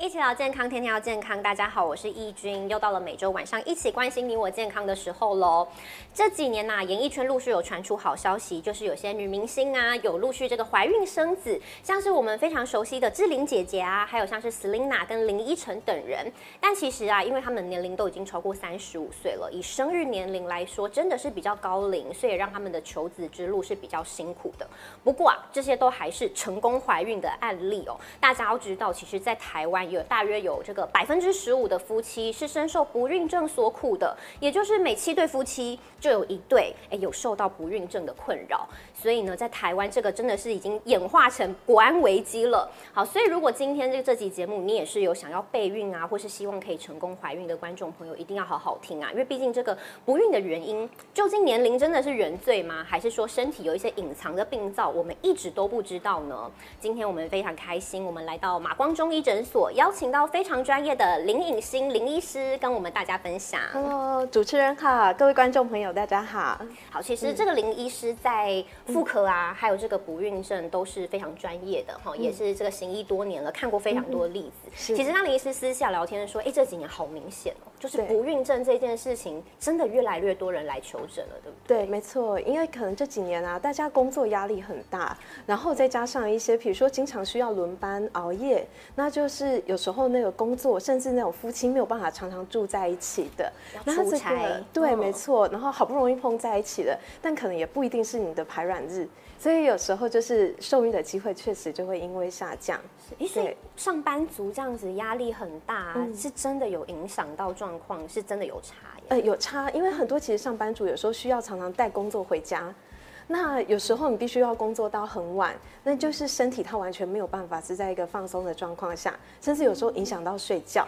一起聊健康，天天要健康。大家好，我是易君，又到了每周晚上一起关心你我健康的时候喽。这几年呐、演艺圈陆续有传出好消息，就是有些女明星啊，有陆续这个怀孕生子，像是我们非常熟悉的志玲姐姐啊，还有像是 Selina 跟林依晨等人。但其实啊，因为他们年龄都已经超过三十五岁了，以生育年龄来说，真的是比较高龄，所以让他们的求子之路是比较辛苦的。不过啊，这些都还是成功怀孕的案例哦。大家要知道，其实，在台湾有大约有这个百分之十五的夫妻是深受不孕症所苦的，也就是每七对夫妻就有一对哎有受到不孕症的困扰。所以呢，在台湾这个真的是已经演化成国安危机了。好，所以如果今天这这集节目你也是有想要备孕啊，或是希望可以成功怀孕的观众朋友，一定要好好听啊，因为毕竟这个不孕的原因，究竟年龄真的是原罪吗？还是说身体有一些隐藏的病灶，我们一直都不知道呢？今天我们非常开心，我们来到马光中医诊所，邀请到非常专业的林颖欣林医师跟我们大家分享。Hello，主持人好，各位观众朋友，大家好。好，其实这个林医师在妇科啊，还有这个不孕症都是非常专业的哈，也是这个行医多年了，看过非常多的例子。是其实跟林医师私下聊天说，哎，这几年好明显哦，就是不孕症这件事情，真的越来越多人来求诊了，对不对？对，没错，因为可能这几年啊，大家工作压力很大，然后再加上一些，比如说经常需要轮班熬夜，那就是有时候那个工作，甚至那种夫妻没有办法常常住在一起的，要然后对，嗯没错，然后好不容易碰在一起了，但可能也不一定是你的排卵日，所以有时候就是受孕的机会确实就会因为下降。是，所以上班族这样子压力很大，嗯是真的有影响到状况，是真的有差耶。呃，有差，因为很多其实上班族有时候需要常常带工作回家，那有时候你必须要工作到很晚，那就是身体它完全没有办法是在一个放松的状况下，甚至有时候影响到睡觉。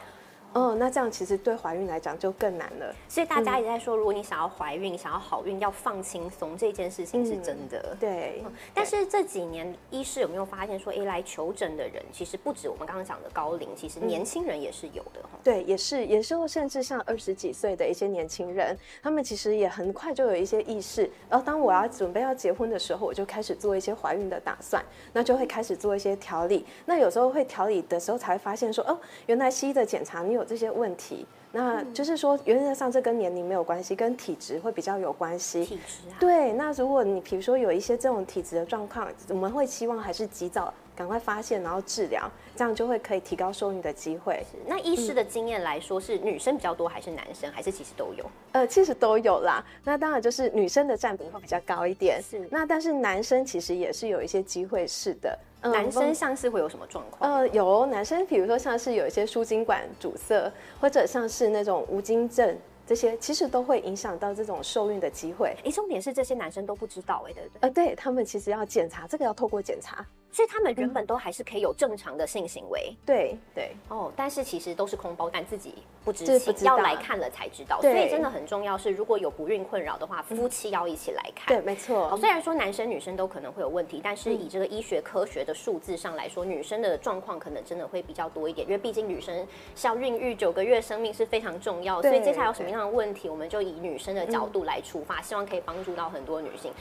哦，那这样其实对怀孕来讲就更难了。所以大家也在说，如果你想要怀孕、想要好运，要放轻松，这件事情是真的。对，但是这几年，医师有没有发现说，哎，来求诊的人其实不止我们刚刚讲的高龄，其实年轻人也是有的哈。对，也是，也是，甚至像二十几岁的一些年轻人，他们其实也很快就有一些意识。然后当我要准备要结婚的时候，我就开始做一些怀孕的打算，那就会开始做一些调理。那有时候会调理的时候，才会发现说，哦，原来西医的检查你有这些问题。那就是说，原则上这跟年龄没有关系，跟体质会比较有关系。体质啊，对，那如果你比如说有一些这种体质的状况，我们会希望还是及早赶快发现，然后治疗，这样就会可以提高受孕的机会。那医师的经验来说，是女生比较多还是男生，还是其实都有？呃，其实都有啦。那当然就是女生的占比会比较高一点。是那但是男生其实也是有一些机会是的。嗯男生像是会有什么状况？呃有男生，比如说像是有一些输精管阻塞，或者像是那种无精症。这些其实都会影响到这种受孕的机会，诶，重点是这些男生都不知道，哎，对不对？呃，对他们其实要检查，这个要透过检查，所以他们原本都还是可以有正常的性行为。对对，哦，但是其实都是空包，但自己不知情，要来看了才知道。所以真的很重要是，如果有不孕困扰的话，夫妻要一起来看。对，没错。虽然说男生女生都可能会有问题，但是以这个医学科学的数字上来说，女生的状况可能真的会比较多一点，因为毕竟女生是要孕育九个月生命是非常重要，所以接下来有什么样的问题，我们就以女生的角度来出发，希望可以帮助到很多女性。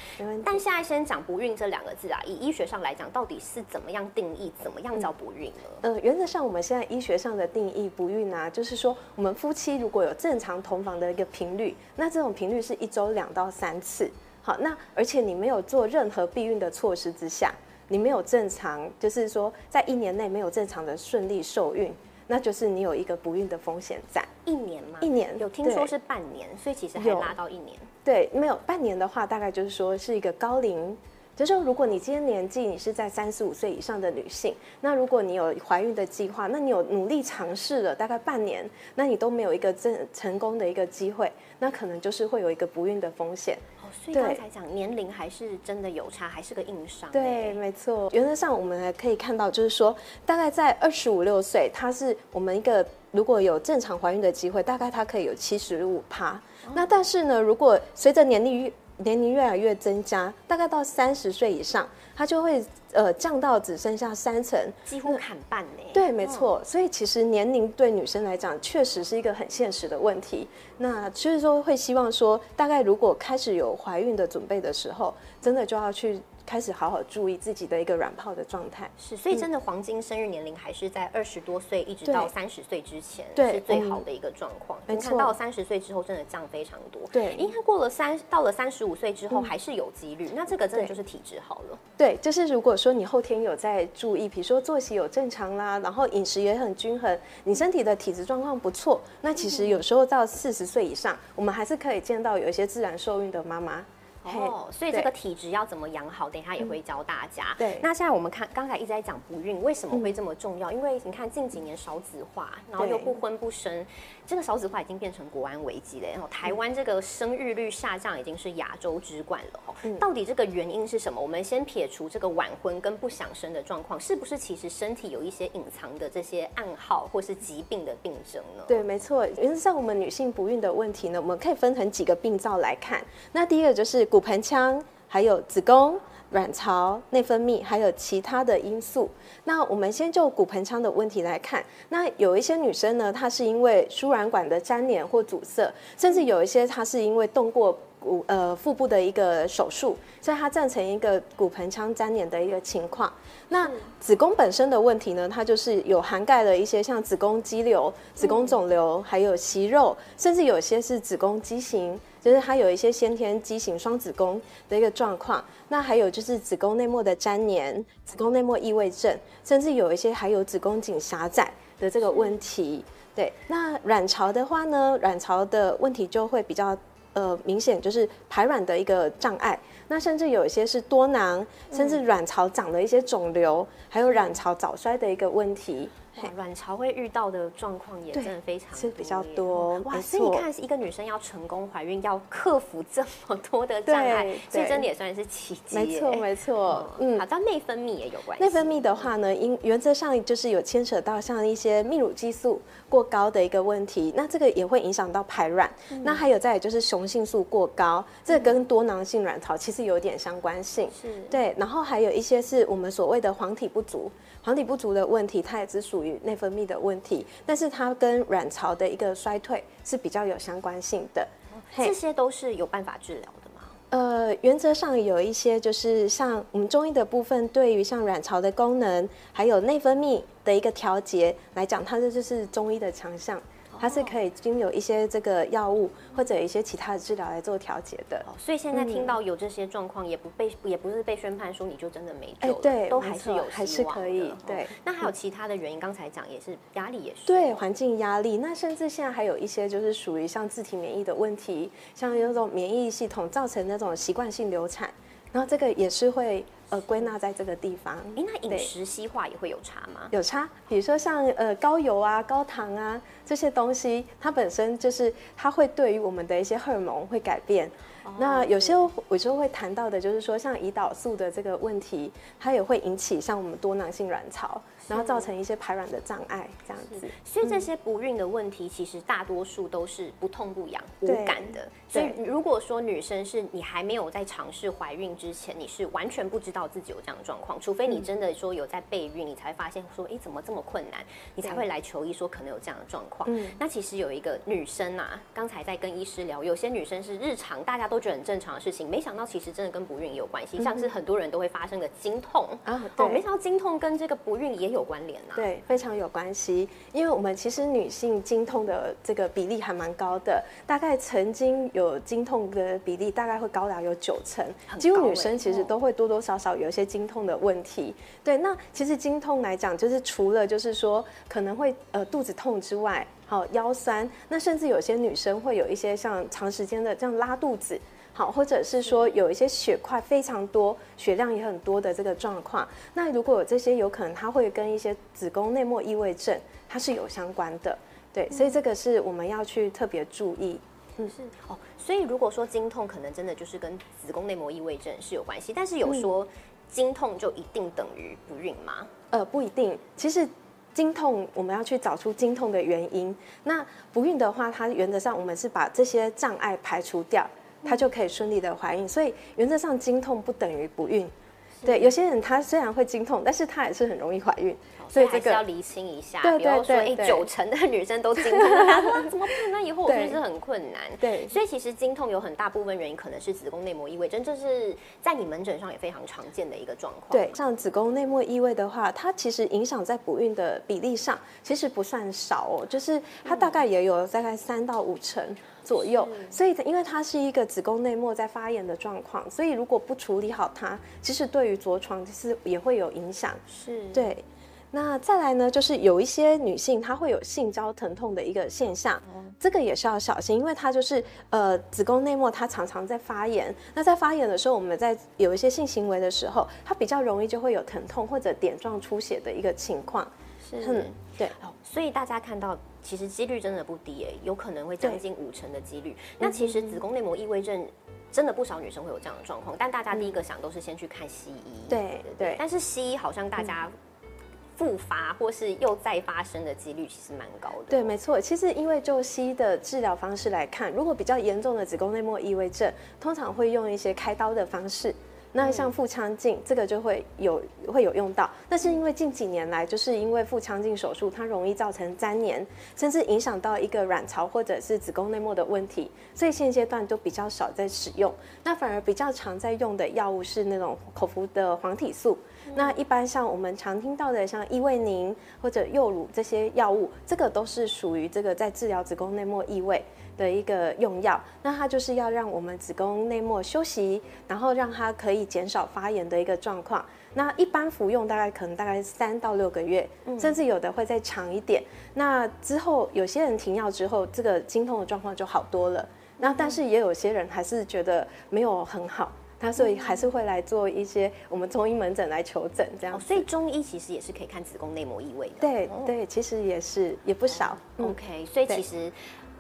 但现在先讲不孕这两个字啊，以医学上来讲，到底是怎么样定义，怎么样叫不孕呢？呃，原则上我们现在医学上的定义不孕啊，就是说我们夫妻如果有正常同房的一个频率，那这种频率是一周两到三次。好，那而且你没有做任何避孕的措施之下，你没有正常，就是说在一年内没有正常的顺利受孕，那就是你有一个不孕的风险在。一年吗？一年有听说是半年，所以其实还有拉到一年。对，没有半年的话，大概就是说是一个高龄。就是说，如果你今天年纪你是在三十五岁以上的女性，那如果你有怀孕的计划，那你有努力尝试了大概半年，那你都没有一个正成功的一个机会，那可能就是会有一个不孕的风险。哦，所以刚才讲年龄还是真的有差，还是个硬伤。对，欸没错。原则上我们可以看到，就是说，大概在二十五六岁，它是我们一个如果有正常怀孕的机会，大概它可以有七十五趴。那但是呢，如果随着年龄越年龄越来越增加，大概到三十岁以上，它就会呃降到只剩下三成。几乎砍半呢。对，没嗯。错。所以其实年龄对女生来讲，确实是一个很现实的问题。那就是说，会希望说，大概如果开始有怀孕的准备的时候，真的就要去开始好好注意自己的一个卵泡的状态。是，所以真的黄金生育年龄还是在二十多岁一直到三十岁之前是最好的一个状况。你看到三十岁之后真的降非常多。对因为过了三到了三十五岁之后还是有几率，那这个真的就是体质好了。对，就是如果说你后天有在注意，比如说作息有正常啦，然后饮食也很均衡，你身体的体质状况不错，那其实有时候到四十岁以上，我们还是可以见到有一些自然受孕的妈妈。嘿哦，所以这个体质要怎么养好，等一下也会教大家。对那现在我们看，刚才一直在讲不孕，为什么会这么重要？因为你看近几年少子化，然后又不婚不生，这个少子化已经变成国安危机了。然后台湾这个生育率下降已经是亚洲之冠了。哦，嗯到底这个原因是什么？我们先撇除这个晚婚跟不想生的状况，是不是其实身体有一些隐藏的这些暗号或是疾病的病症呢？对，没错。原则上，我们女性不孕的问题呢，我们可以分成几个病灶来看。那第一个就是骨盆腔，还有子宫、卵巢、内分泌，还有其他的因素。那我们先就骨盆腔的问题来看。那有一些女生呢，她是因为输卵管的粘连或阻塞，甚至有一些她是因为动过骨呃腹部的一个手术，所以它造成一个骨盆腔粘连的一个情况。那子宫本身的问题呢，它就是有涵盖了一些像子宫肌瘤、子宫肿瘤，还有息肉，甚至有些是子宫畸形，就是它有一些先天畸形双子宫的一个状况。那还有就是子宫内膜的粘连、子宫内膜异位症，甚至有一些还有子宫颈狭窄的这个问题。对，那卵巢的话呢，卵巢的问题就会比较呃明显，就是排卵的一个障碍。那甚至有一些是多囊，甚至卵巢长了一些肿瘤，还有卵巢早衰的一个问题。哇，卵巢会遇到的状况也真的非常是比较多哇，所以你看，一个女生要成功怀孕，要克服这么多的障碍对，所以真的也算是奇迹。没错，没错，嗯，嗯好，。到内分泌也有关系。内分泌的话呢，因原则上就是有牵扯到像一些泌乳激素过高的一个问题，那这个也会影响到排卵。嗯那还有再来就是雄性素过高，这个跟多囊性卵巢其实有点相关性。是对，然后还有一些是我们所谓的黄体不足，黄体不足的问题，它也只属于内分泌的问题，但是它跟卵巢的一个衰退是比较有相关性的。嘿这些都是有办法治疗的吗？呃，原则上有一些就是像我们中医的部分，对于像卵巢的功能，还有内分泌的一个调节来讲，它这就是中医的强项，它是可以经有一些这个药物或者一些其他的治疗来做调节的。哦，所以现在听到有这些状况，也不被也不是被宣判说你就真的没救了，对都还是有还是可以对。那还有其他的原因，刚才讲也是压力也是。对环境压力，那甚至现在还有一些就是属于像自体免疫的问题，像有那种免疫系统造成那种习惯性流产，然后这个也是会呃归纳在这个地方。哎，那饮食西化也会有差吗？有差，比如说像呃高油啊、高糖啊这些东西，它本身就是它会对于我们的一些荷尔蒙会改变。那有些我就会谈到的，就是说像胰岛素的这个问题，它也会引起像我们多囊性卵巢，然后造成一些排卵的障碍这样子。所以这些不孕的问题，其实大多数都是不痛不痒、无感的。所以如果说女生是你还没有在尝试怀孕之前，你是完全不知道自己有这样的状况，除非你真的说有在备孕，你才发现说，哎，怎么这么困难，你才会来求医说可能有这样的状况。嗯。那其实有一个女生啊，刚才在跟医师聊，有些女生是日常大家都觉得很正常的事情，没想到其实真的跟不孕也有关系，像是很多人都会发生的经痛啊哦，对。没想到经痛跟这个不孕也有关联啊。对，非常有关系，因为我们其实女性经痛的这个比例还蛮高的，大概曾经有经痛的比例大概会高达有九成，几乎女生其实哦都会多多少少有一些经痛的问题。对，那其实经痛来讲，就是除了就是说可能会呃肚子痛之外，好腰酸，那甚至有些女生会有一些像长时间的这样拉肚子。好，或者是说有一些血块非常多，血量也很多的这个状况。那如果有这些，有可能它会跟一些子宫内膜异位症它是有相关的。对，所以这个是我们要去特别注意。是哦，所以如果说经痛，可能真的就是跟子宫内膜异位症是有关系，但是有说经痛就一定等于不孕吗？呃，不一定，其实。经痛，我们要去找出经痛的原因。那不孕的话，它原则上我们是把这些障碍排除掉，它就可以顺利的怀孕。所以原则上经痛不等于不孕。对，有些人他虽然会经痛，但是他也是很容易怀孕。所以还是要厘清一下。对对对，哎，九成的女生都经痛，他说怎么办？那以后我是不是很困难？对，所以其实经痛有很大部分原因可能是子宫内膜异位症，这是在你门诊上也非常常见的一个状况。对，像子宫内膜异位的话，它其实影响在不孕的比例上其实不算少哦，就是它大概也有大概三到五成。左右，所以因为它是一个子宫内膜在发炎的状况，所以如果不处理好它，其实对于着床其实也会有影响。是对。那再来呢，就是有一些女性她会有性交疼痛的一个现象，这个也是要小心，因为它就是呃子宫内膜它常常在发炎。那在发炎的时候，我们在有一些性行为的时候，它比较容易就会有疼痛或者点状出血的一个情况。是，对。所以大家看到。其实几率真的不低诶，有可能会将近五成的几率。那其实子宫内膜异位症真的不少女生会有这样的状况，但大家第一个想都是先去看西医。对对。但是西医好像大家复发或是又再发生的几率其实蛮高的。对，没错。其实因为就西医的治疗方式来看，如果比较严重的子宫内膜异位症，通常会用一些开刀的方式。那像腹腔镜，这个就会有会有用到。那是因为近几年来，就是因为腹腔镜手术它容易造成粘连，甚至影响到一个卵巢或者是子宫内膜的问题，所以现阶段都比较少在使用。那反而比较常在用的药物是那种口服的黄体素。那一般像我们常听到的像异位宁或者右乳这些药物，这个都是属于这个在治疗子宫内膜异位。的一个用药，那它就是要让我们子宫内膜休息，然后让它可以减少发炎的一个状况。那一般服用大概可能大概三到六个月，甚至有的会再长一点。那之后有些人停药之后，这个经痛的状况就好多了。那但是也有些人还是觉得没有很好，他所以还是会来做一些我们中医门诊来求诊这样。所以中医其实也是可以看子宫内膜异位的。对对，其实也是也不少。OK，所以其实。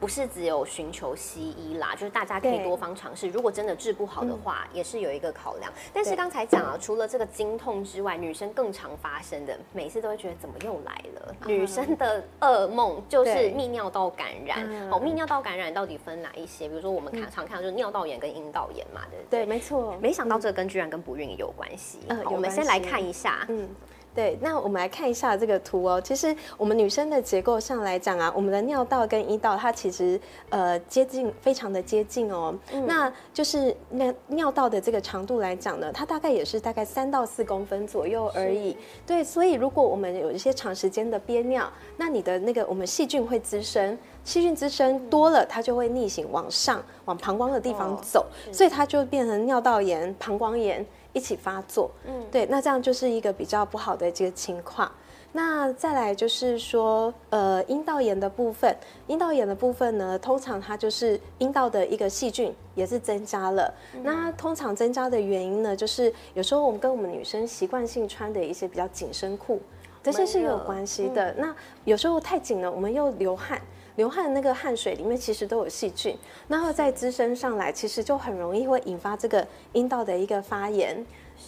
不是只有寻求西医啦，就是大家可以多方尝试。如果真的治不好的话，也是有一个考量。但是刚才讲啊，除了这个经痛之外，女生更常发生的，每次都会觉得怎么又来了？女生的噩梦就是泌尿道感染。哦，泌尿道感染到底分哪一些？比如说我们看常看到就是尿道炎跟阴道炎嘛，对不对？对，没错。没想到这跟居然跟不孕也有关系。好，我们先来看一下。嗯。对，那我们来看一下这个图哦。其实我们女生的结构上来讲啊，我们的尿道跟阴道它其实呃接近，非常的接近哦。那就是那尿道的这个长度来讲呢，它大概也是大概三到四公分左右而已。对，所以如果我们有一些长时间的憋尿，那你的那个我们细菌会滋生，细菌滋生多了，它就会逆行往上往膀胱的地方走，所以它就变成尿道炎、膀胱炎。一起发作，嗯，对，那这样就是一个比较不好的这个情况。那再来就是说，呃，阴道炎的部分，阴道炎的部分呢，通常它就是阴道的一个细菌也是增加了。那通常增加的原因呢，就是有时候我们跟我们女生习惯性穿的一些比较紧身裤，这些是有关系的。那有时候太紧了，我们又流汗。流汗那个汗水里面其实都有细菌，然后再滋生上来，其实就很容易会引发这个阴道的一个发炎。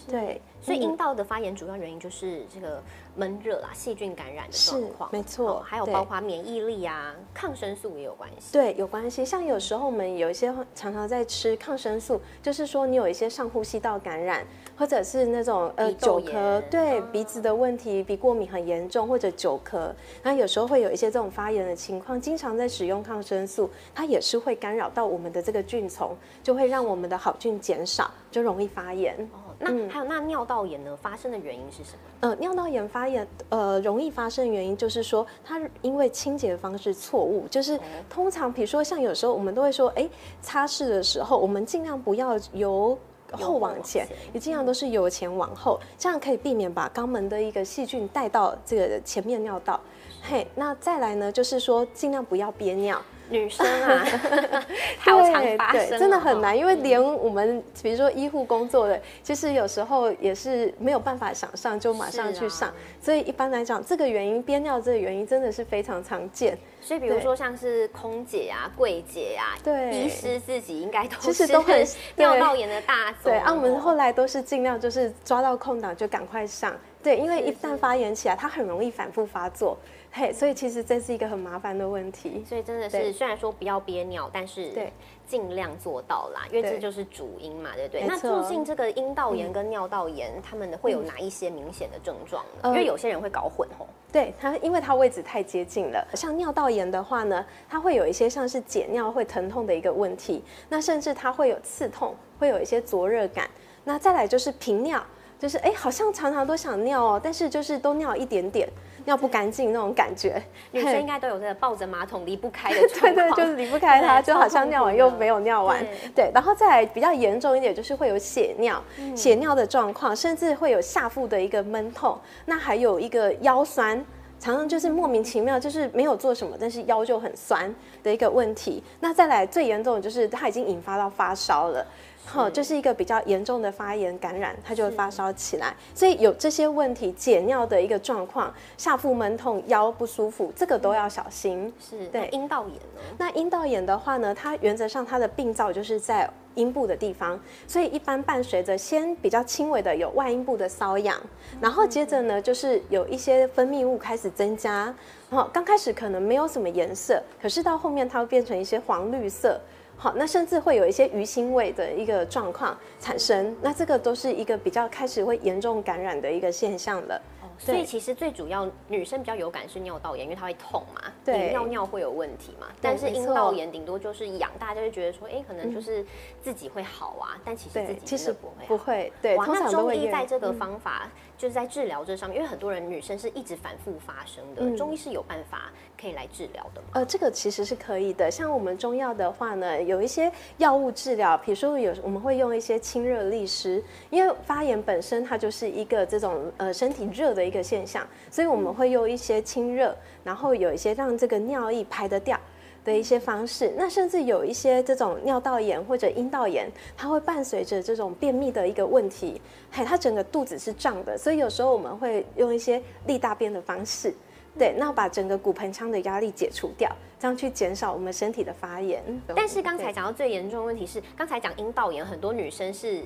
对，所以阴道的发炎主要原因就是这个。闷热啦，细菌感染的状况，没错，还有包括免疫力啊，抗生素也有关系。对，有关系。像有时候我们有一些常常在吃抗生素，就是说你有一些上呼吸道感染，或者是那种呃久咳，对鼻子的问题，鼻过敏很严重，或者久咳，那有时候会有一些这种发炎的情况，经常在使用抗生素，它也是会干扰到我们的这个菌丛，就会让我们的好菌减少，就容易发炎。哦，那还有那尿道炎呢？发生的原因是什么？呃，尿道炎发炎，呃，容易发生的原因就是说，它因为清洁方式错误，就是通常，比如说像有时候我们都会说，哎，擦拭的时候，我们尽量不要由后往前，也尽量都是由前往后，这样可以避免把肛门的一个细菌带到这个前面尿道。嘿，那再来呢，就是说尽量不要憋尿。女生啊，好常发生，真的很难，因为连我们比如说医护工作的，其实有时候也是没有办法想上就马上去上，所以一般来讲，这个原因憋尿这个原因真的是非常常见。所以比如说像是空姐啊、柜姐啊，对，医师自己应该都其实都很 尿道炎的大宗。对，啊，我们后来都是尽量就是抓到空档就赶快上。对，因为一旦发炎起来，它很容易反复发作。嘿，所以其实这是一个很麻烦的问题。所以真的是，虽然说不要憋尿，但是对。尽量做到啦，因为这就是主因嘛，对不对？那促进这个阴道炎跟尿道炎，他们会有哪一些明显的症状呢？因为有些人会搞混吼。对它，因为它位置太接近了。像尿道炎的话呢，它会有一些像是解尿会疼痛的一个问题，那甚至它会有刺痛，会有一些灼热感。那再来就是频尿，就是哎，好像常常都想尿哦，但是就是都尿一点点。尿不干净那种感觉，女生应该都有这个抱着马桶离不开的 对对，就是离不开它，就好像尿完又没有尿完。对，然后再来比较严重一点，就是会有血尿，血尿的状况，甚至会有下腹的一个闷痛。那还有一个腰酸，常常就是莫名其妙，就是没有做什么，但是腰就很酸的一个问题。那再来最严重的就是它已经引发到发烧了。好，就是一个比较严重的发炎感染，它就会发烧起来。所以有这些问题，解尿的一个状况，下腹闷痛、腰不舒服，这个都要小心。是，对。阴道炎呢？那阴道炎的话呢，它原则上它的病灶就是在阴部的地方，所以一般伴随着先比较轻微的有外阴部的瘙痒，然后接着呢就是有一些分泌物开始增加，然后刚开始可能没有什么颜色，可是到后面它会变成一些黄绿色。好，那甚至会有一些鱼腥味的一个状况产生，那这个都是一个比较开始会严重感染的一个现象了。所以其实最主要女生比较有感是尿道炎，因为它会痛嘛，对，尿尿会有问题嘛。但是阴道炎顶多就是痒，大家就会觉得说，哎，可能就是自己会好啊，但其实自己其实不会不会。对，那中医在这个方法就是在治疗这上面，因为很多人女生是一直反复发生的，中医是有办法可以来治疗的吗？呃，这个其实是可以的。像我们中药的话呢，有一些药物治疗，比如说有我们会用一些清热利湿，因为发炎本身它就是一个这种呃身体热的。一个现象，所以我们会用一些清热，然后有一些让这个尿液排得掉的一些方式。那甚至有一些这种尿道炎或者阴道炎，它会伴随着这种便秘的一个问题，嘿，它整个肚子是胀的，所以有时候我们会用一些利大便的方式，对，那把整个骨盆腔的压力解除掉，这样去减少我们身体的发炎。但是刚才讲到最严重的问题是，刚才讲阴道炎，很多女生是。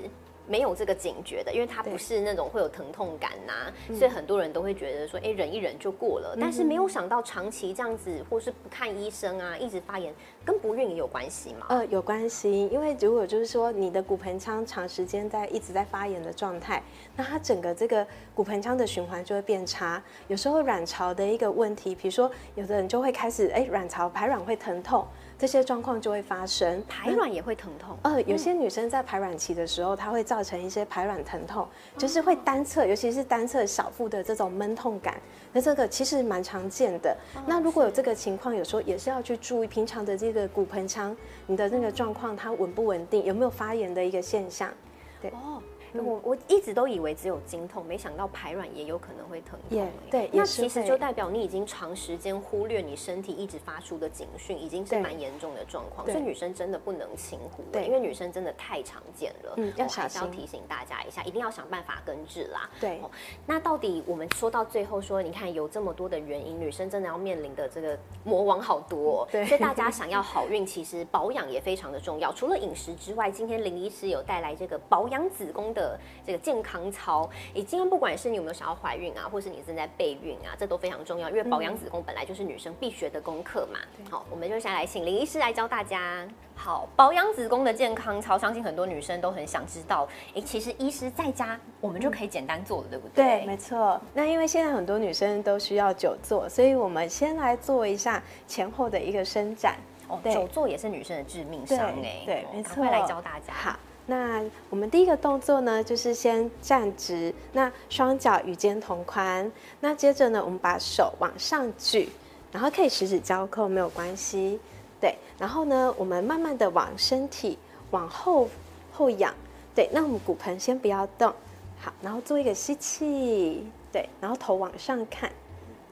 没有这个警觉的，因为它不是那种会有疼痛感呐，所以很多人都会觉得说，哎，忍一忍就过了。但是没有想到长期这样子，或是不看医生啊，一直发炎，跟不孕也有关系吗？呃，有关系，因为如果就是说你的骨盆腔长时间在一直在发炎的状态，那它整个这个骨盆腔的循环就会变差。有时候卵巢的一个问题，比如说有的人就会开始，哎，卵巢排卵会疼痛。这些状况就会发生，排卵也会疼痛。呃，有些女生在排卵期的时候，它会造成一些排卵疼痛，就是会单侧，尤其是单侧小腹的这种闷痛感。那这个其实蛮常见的。那如果有这个情况，有时候也是要去注意平常的这个骨盆腔，你的那个状况它稳不稳定，有没有发炎的一个现象？对。哦。我我一直都以为只有经痛，没想到排卵也有可能会疼痛。对，那其实就代表你已经长时间忽略你身体一直发出的警讯，已经是蛮严重的状况。所以女生真的不能轻忽，对，因为女生真的太常见了。嗯，要还是要提醒大家一下，一定要想办法根治啦。对，那到底我们说到最后说，你看有这么多的原因，女生真的要面临的这个魔王好多。对，所以大家想要好运，其实保养也非常的重要。除了饮食之外，今天林医师有带来这个保养子宫。的这个健康操，你今天不管是你有没有想要怀孕啊，或是你正在备孕啊，这都非常重要，因为保养子宫本来就是女生必学的功课嘛。好，我们就先来请林医师来教大家。好，保养子宫的健康操，相信很多女生都很想知道。哎，其实医师在家我们就可以简单做了，对不对？对，没错。那因为现在很多女生都需要久坐，所以我们先来做一下前后的一个伸展。哦，久坐也是女生的致命伤哎。对，没错。快来教大家。好。那我们第一个动作呢，就是先站直，那双脚与肩同宽。那接着呢，我们把手往上举，然后可以十指交扣，没有关系。对，然后呢，我们慢慢的往身体往后后仰。对，那我们骨盆先不要动。好，然后做一个吸气，对，然后头往上看。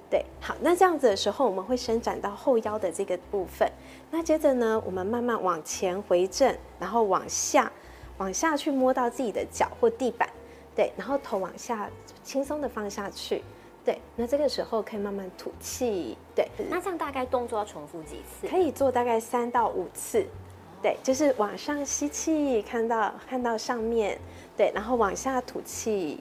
对，好，那这样子的时候，我们会伸展到后腰的这个部分。那接着呢，我们慢慢往前回正，然后往下。往下去摸到自己的脚或地板，对，然后头往下轻松的放下去，对，那这个时候可以慢慢吐气，对，那这样大概动作要重复几次？可以做大概三到五次，对，就是往上吸气，看到看到上面，对，然后往下吐气，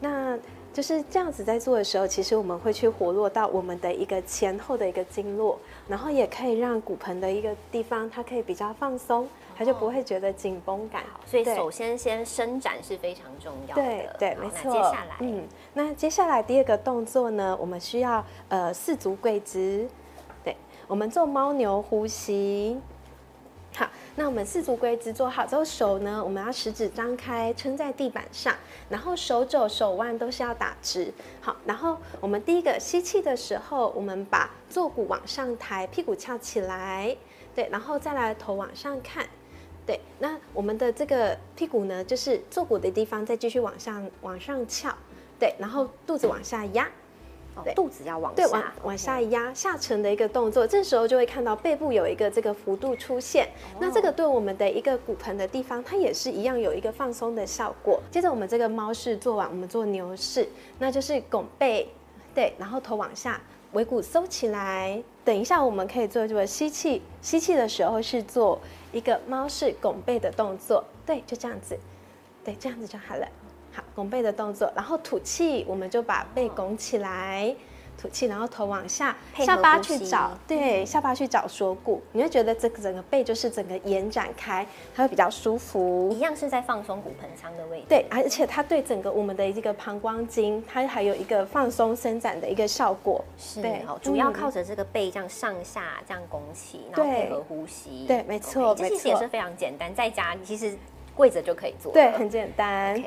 那。就是这样子在做的时候，其实我们会去活络到我们的一个前后的一个经络，然后也可以让骨盆的一个地方它可以比较放松，它就不会觉得紧绷感。所以首先先伸展是非常重要的。对对，没错。接下来，嗯，那接下来第二个动作呢，我们需要呃四足跪姿，对，我们做猫牛呼吸。好，那我们四足跪姿做好之后，手呢，我们要食指张开撑在地板上，然后手肘、手腕都是要打直。好，然后我们第一个吸气的时候，我们把坐骨往上抬，屁股翘起来，对，然后再来头往上看，对，那我们的这个屁股呢，就是坐骨的地方，再继续往上往上翘，对，然后肚子往下压。对肚子要往对往往下压下沉的一个动作，这时候就会看到背部有一个这个幅度出现。那这个对我们的一个骨盆的地方，它也是一样有一个放松的效果。接着我们这个猫式做完，我们做牛式，那就是拱背，对，然后头往下，尾骨收起来。等一下我们可以做这个吸气，吸气的时候是做一个猫式拱背的动作，对，就这样子，对，这样子就好了。好拱背的动作，然后吐气，我们就把背拱起来，吐气，然后头往下，下巴去找，对，下巴去找锁骨，你会觉得这个整个背就是整个延展开，它会比较舒服。一样是在放松骨盆腔的位置，对，而且它对整个我们的这个膀胱经，它还有一个放松伸展的一个效果。是，对，主要靠着这个背这样上下这样拱起，然后配合呼吸。对，没错，这其实也是非常简单，在家其实跪着就可以做，对，很简单。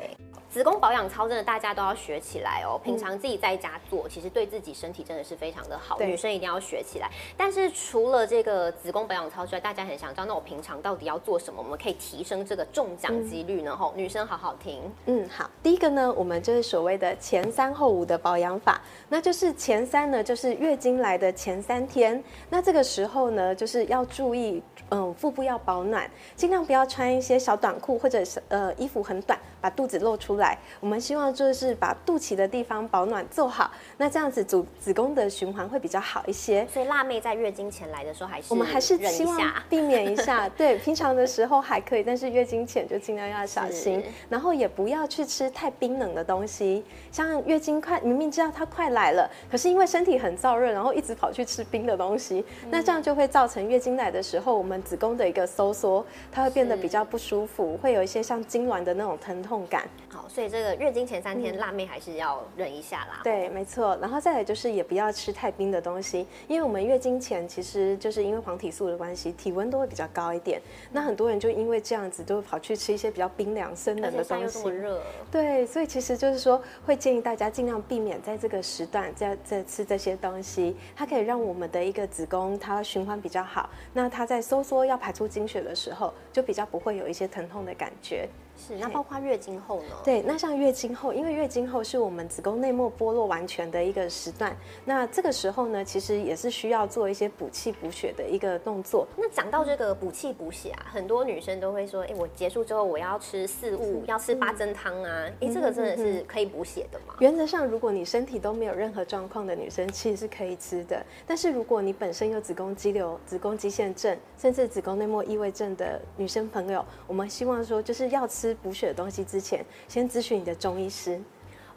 子宫保养操真的大家都要学起来哦。平常自己在家做，其实对自己身体真的是非常的好。女生一定要学起来。但是除了这个子宫保养操之外，大家很想知道，那我平常到底要做什么，我们可以提升这个中奖几率呢？吼，女生好好听。嗯，好。第一个呢，我们就是所谓的前三后五的保养法。那就是前三呢，就是月经来的前三天。那这个时候呢，就是要注意，嗯，腹部要保暖，尽量不要穿一些小短裤或者是呃衣服很短，把肚子露出来。我们希望就是把肚脐的地方保暖做好，那这样子子子宫的循环会比较好一些。所以辣妹在月经前来的时候，还是我们还是希望避免一下。对，平常的时候还可以，但是月经前就尽量要小心，然后也不要去吃太冰冷的东西。像月经快，明明知道它快来了，可是因为身体很燥热，然后一直跑去吃冰的东西，那这样就会造成月经来的时候，我们子宫的一个收缩，它会变得比较不舒服，会有一些像痉挛的那种疼痛感。好，所以这个月经前三天，辣妹还是要忍一下啦。对，没错。然后再来就是也不要吃太冰的东西，因为我们月经前其实就是因为黄体素的关系，体温都会比较高一点。那很多人就因为这样子，都会跑去吃一些比较冰凉、生冷的东西。热。对，所以其实就是说，会建议大家尽量避免在这个时段在在吃这些东西，它可以让我们的一个子宫它循环比较好。那它在收缩要排出经血的时候，就比较不会有一些疼痛的感觉。是，那包括月经后呢？对，那像月经后，因为月经后是我们子宫内膜剥落完全的一个时段，那这个时候呢，其实也是需要做一些补气补血的一个动作。那讲到这个补气补血啊，很多女生都会说，哎，我结束之后我要吃四物，要吃八珍汤啊，哎，这个真的是可以补血的吗？原则上，如果你身体都没有任何状况的女生，其实是可以吃的。但是如果你本身有子宫肌瘤、子宫肌腺症，甚至子宫内膜异位症的女生朋友，我们希望说就是要吃。补血的东西之前，先咨询你的中医师。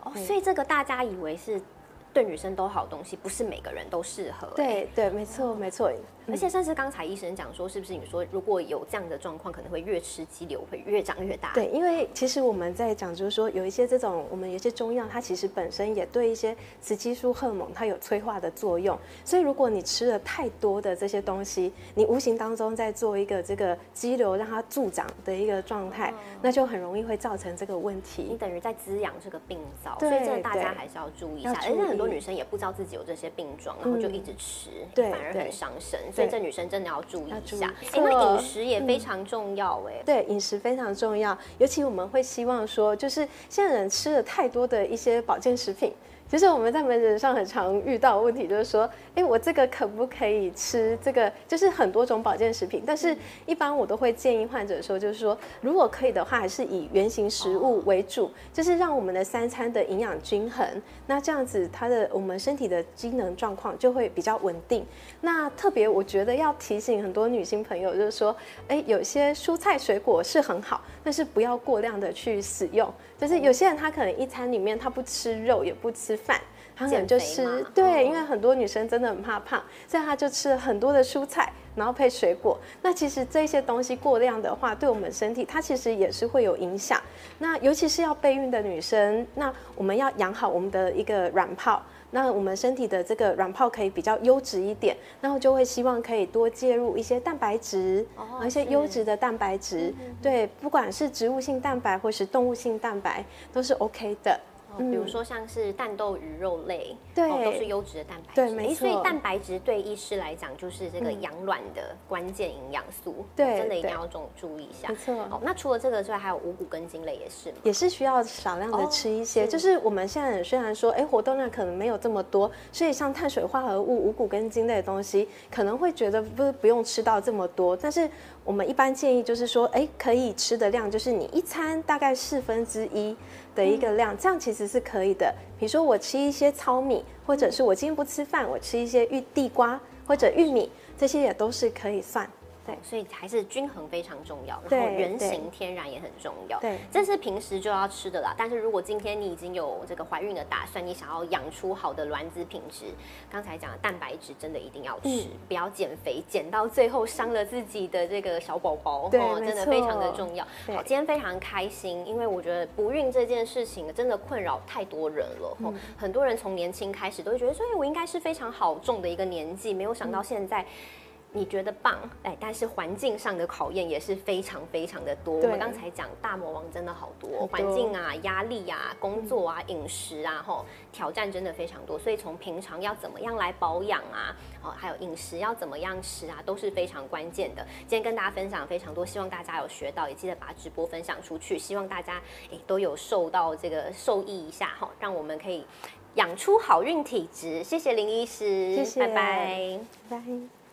哦，所以这个大家以为是。对女生都好东西，不是每个人都适合。对对，没错没错。而且甚至刚才医生讲说，是不是你说如果有这样的状况，可能会越吃肌瘤会越长越大？对，因为其实我们在讲就是说，有一些这种我们有些中药，它其实本身也对一些雌激素荷尔蒙它有催化的作用。所以如果你吃了太多的这些东西，你无形当中在做一个这个肌瘤让它助长的一个状态，那就很容易会造成这个问题。你等于在滋养这个病灶，所以这个大家还是要注意一下。而且很多。女生也不知道自己有这些病状，然后就一直吃，反而很伤身。所以这女生真的要注意一下。因为饮食也非常重要，哎，对，饮食非常重要。尤其我们会希望说，就是现在人吃了太多的一些保健食品。其实我们在门诊上很常遇到问题，就是说，哎，我这个可不可以吃？这个就是很多种保健食品，但是一般我都会建议患者说，就是说，如果可以的话，还是以原型食物为主，就是让我们的三餐的营养均衡。那这样子，它的我们身体的机能状况就会比较稳定。那特别我觉得要提醒很多女性朋友，就是说，哎，有些蔬菜水果是很好，但是不要过量的去使用。就就是有些人他可能一餐里面他不吃肉也不吃饭，他可能就吃对，哦因为很多女生真的很怕胖，所以他就吃了很多的蔬菜，然后配水果。那其实这些东西过量的话，对我们身体它其实也是会有影响。那尤其是要备孕的女生，那我们要养好我们的一个卵泡。那我们身体的这个卵泡可以比较优质一点，然后就会希望可以多介入一些蛋白质，哦一些优质的蛋白质，对，不管是植物性蛋白或是动物性蛋白都是 OK 的。哦比如说像是蛋豆鱼肉类，嗯对哦都是优质的蛋白质。对没错所以蛋白质对医师来讲就是这个养卵的关键营养素，哦对真的一定要重注意一下。没错哦，那除了这个之外，还有五谷根茎类也是吗？也是需要少量的哦吃一些，是就是我们现在虽然说，哎，活动量可能没有这么多，所以像碳水化合物、五谷根茎类的东西，可能会觉得不不用吃到这么多，但是我们一般建议就是说，哎，可以吃的量就是你一餐大概四分之一的一个量，这样其实是可以的。比如说我吃一些糙米，或者是我今天不吃饭，我吃一些玉地瓜或者玉米，这些也都是可以算。对哦所以还是均衡非常重要，然对后原对型天然也很重要。对这是平时就要吃的啦。但是如果今天你已经有这个怀孕的打算，你想要养出好的卵子品质，刚才讲的蛋白质真的一定要吃，嗯不要减肥，减到最后伤了自己的这个小宝宝，对哦，真的非常的重要。好，今天非常开心，因为我觉得不孕这件事情真的困扰太多人了。很多人从年轻开始都会觉得说，哎，我应该是非常好重的一个年纪，没有想到现在。你觉得棒，哎，但是环境上的考验也是非常非常的多。我们刚才讲大魔王真的好多，多环境啊、压力啊、工作啊、饮食啊，吼，挑战真的非常多。所以从平常要怎么样来保养啊，哦，还有饮食要怎么样吃啊，都是非常关键的。今天跟大家分享非常多，希望大家有学到，也记得把直播分享出去，希望大家诶都有受到这个受益一下哈，让我们可以养出好运体质。谢谢林医师，谢谢拜拜。拜拜。